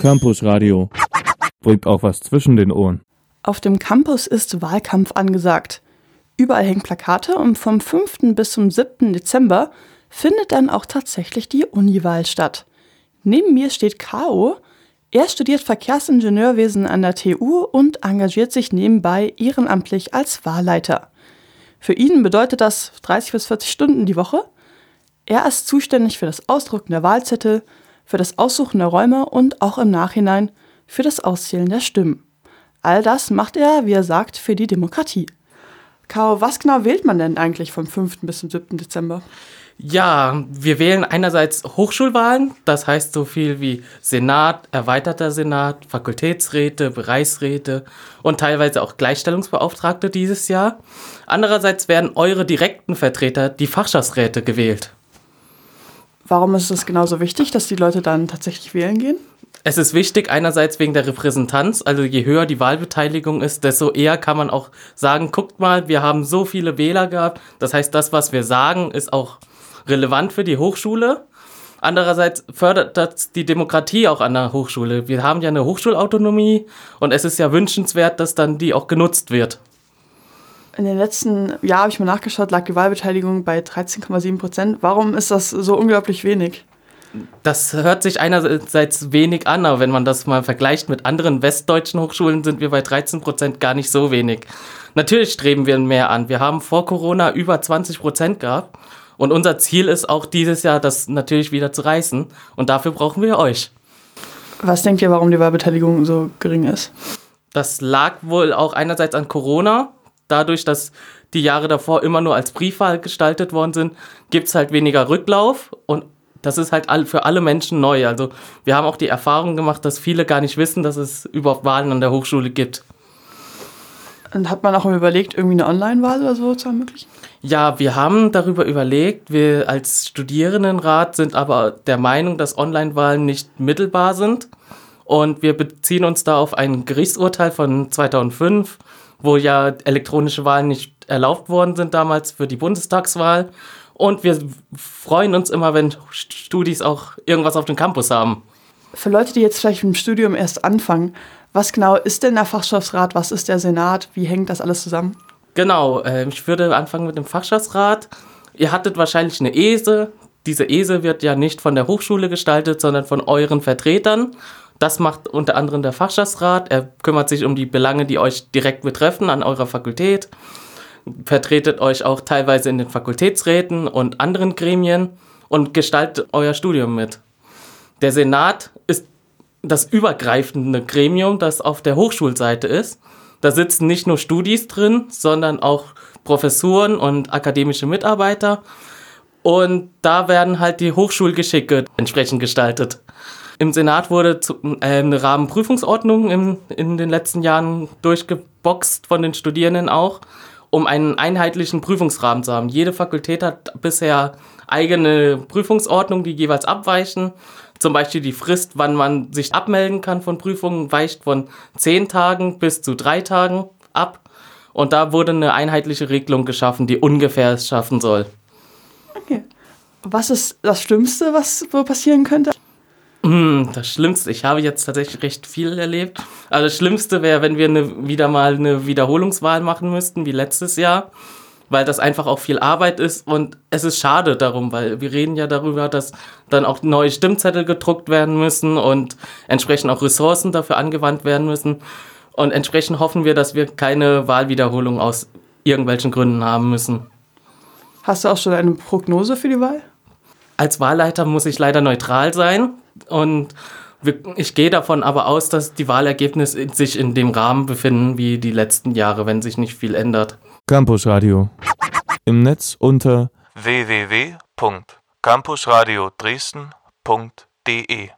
Campus Radio. Bringt auch was zwischen den Ohren. Auf dem Campus ist Wahlkampf angesagt. Überall hängen Plakate und vom 5. bis zum 7. Dezember findet dann auch tatsächlich die Uniwahl statt. Neben mir steht K.O. Er studiert Verkehrsingenieurwesen an der TU und engagiert sich nebenbei ehrenamtlich als Wahlleiter. Für ihn bedeutet das 30 bis 40 Stunden die Woche. Er ist zuständig für das Ausdrucken der Wahlzettel, für das Aussuchen der Räume und auch im Nachhinein für das Auszählen der Stimmen. All das macht er, wie er sagt, für die Demokratie. Kao, was genau wählt man denn eigentlich vom 5. bis zum 7. Dezember? Ja, wir wählen einerseits Hochschulwahlen, das heißt so viel wie Senat, erweiterter Senat, Fakultätsräte, Bereichsräte und teilweise auch Gleichstellungsbeauftragte dieses Jahr. Andererseits werden eure direkten Vertreter, die Fachschaftsräte, gewählt. Warum ist es genauso wichtig, dass die Leute dann tatsächlich wählen gehen? Es ist wichtig, einerseits wegen der Repräsentanz, also je höher die Wahlbeteiligung ist, desto eher kann man auch sagen, guckt mal, wir haben so viele Wähler gehabt. Das heißt, das, was wir sagen, ist auch relevant für die Hochschule. Andererseits fördert das die Demokratie auch an der Hochschule. Wir haben ja eine Hochschulautonomie und es ist ja wünschenswert, dass dann die auch genutzt wird. In den letzten Jahren habe ich mal nachgeschaut, lag die Wahlbeteiligung bei 13,7 Prozent. Warum ist das so unglaublich wenig? Das hört sich einerseits wenig an, aber wenn man das mal vergleicht mit anderen westdeutschen Hochschulen, sind wir bei 13 Prozent gar nicht so wenig. Natürlich streben wir mehr an. Wir haben vor Corona über 20 Prozent gehabt und unser Ziel ist auch dieses Jahr, das natürlich wieder zu reißen. Und dafür brauchen wir euch. Was denkt ihr, warum die Wahlbeteiligung so gering ist? Das lag wohl auch einerseits an Corona. Dadurch, dass die Jahre davor immer nur als Briefwahl gestaltet worden sind, gibt es halt weniger Rücklauf. Und das ist halt für alle Menschen neu. Also wir haben auch die Erfahrung gemacht, dass viele gar nicht wissen, dass es überhaupt Wahlen an der Hochschule gibt. Und hat man auch überlegt, irgendwie eine Online-Wahl oder so zu ermöglichen? Ja, wir haben darüber überlegt. Wir als Studierendenrat sind aber der Meinung, dass Online-Wahlen nicht mittelbar sind. Und wir beziehen uns da auf ein Gerichtsurteil von 2005, wo ja elektronische Wahlen nicht erlaubt worden sind damals für die Bundestagswahl. Und wir freuen uns immer, wenn Studis auch irgendwas auf dem Campus haben. Für Leute, die jetzt vielleicht im Studium erst anfangen, was genau ist denn der Fachschaftsrat? Was ist der Senat? Wie hängt das alles zusammen? Genau, äh, ich würde anfangen mit dem Fachschaftsrat. Ihr hattet wahrscheinlich eine ESE. Diese ESE wird ja nicht von der Hochschule gestaltet, sondern von euren Vertretern. Das macht unter anderem der Fachschaftsrat. Er kümmert sich um die Belange, die euch direkt betreffen an eurer Fakultät. Vertretet euch auch teilweise in den Fakultätsräten und anderen Gremien und gestaltet euer Studium mit. Der Senat ist das übergreifende Gremium, das auf der Hochschulseite ist. Da sitzen nicht nur Studis drin, sondern auch Professuren und akademische Mitarbeiter. Und da werden halt die Hochschulgeschicke entsprechend gestaltet. Im Senat wurde zu, äh, eine Rahmenprüfungsordnung im, in den letzten Jahren durchgeboxt von den Studierenden auch, um einen einheitlichen Prüfungsrahmen zu haben. Jede Fakultät hat bisher eigene Prüfungsordnungen, die jeweils abweichen. Zum Beispiel die Frist, wann man sich abmelden kann von Prüfungen, weicht von zehn Tagen bis zu drei Tagen ab. Und da wurde eine einheitliche Regelung geschaffen, die ungefähr es schaffen soll. Okay. Was ist das Schlimmste, was passieren könnte? Hm, das Schlimmste, ich habe jetzt tatsächlich recht viel erlebt. Also das Schlimmste wäre, wenn wir eine, wieder mal eine Wiederholungswahl machen müssten, wie letztes Jahr weil das einfach auch viel Arbeit ist und es ist schade darum, weil wir reden ja darüber, dass dann auch neue Stimmzettel gedruckt werden müssen und entsprechend auch Ressourcen dafür angewandt werden müssen. Und entsprechend hoffen wir, dass wir keine Wahlwiederholung aus irgendwelchen Gründen haben müssen. Hast du auch schon eine Prognose für die Wahl? Als Wahlleiter muss ich leider neutral sein und ich gehe davon aber aus, dass die Wahlergebnisse sich in dem Rahmen befinden wie die letzten Jahre, wenn sich nicht viel ändert. Campus Radio. Im Netz unter www.campusradio Dresden.de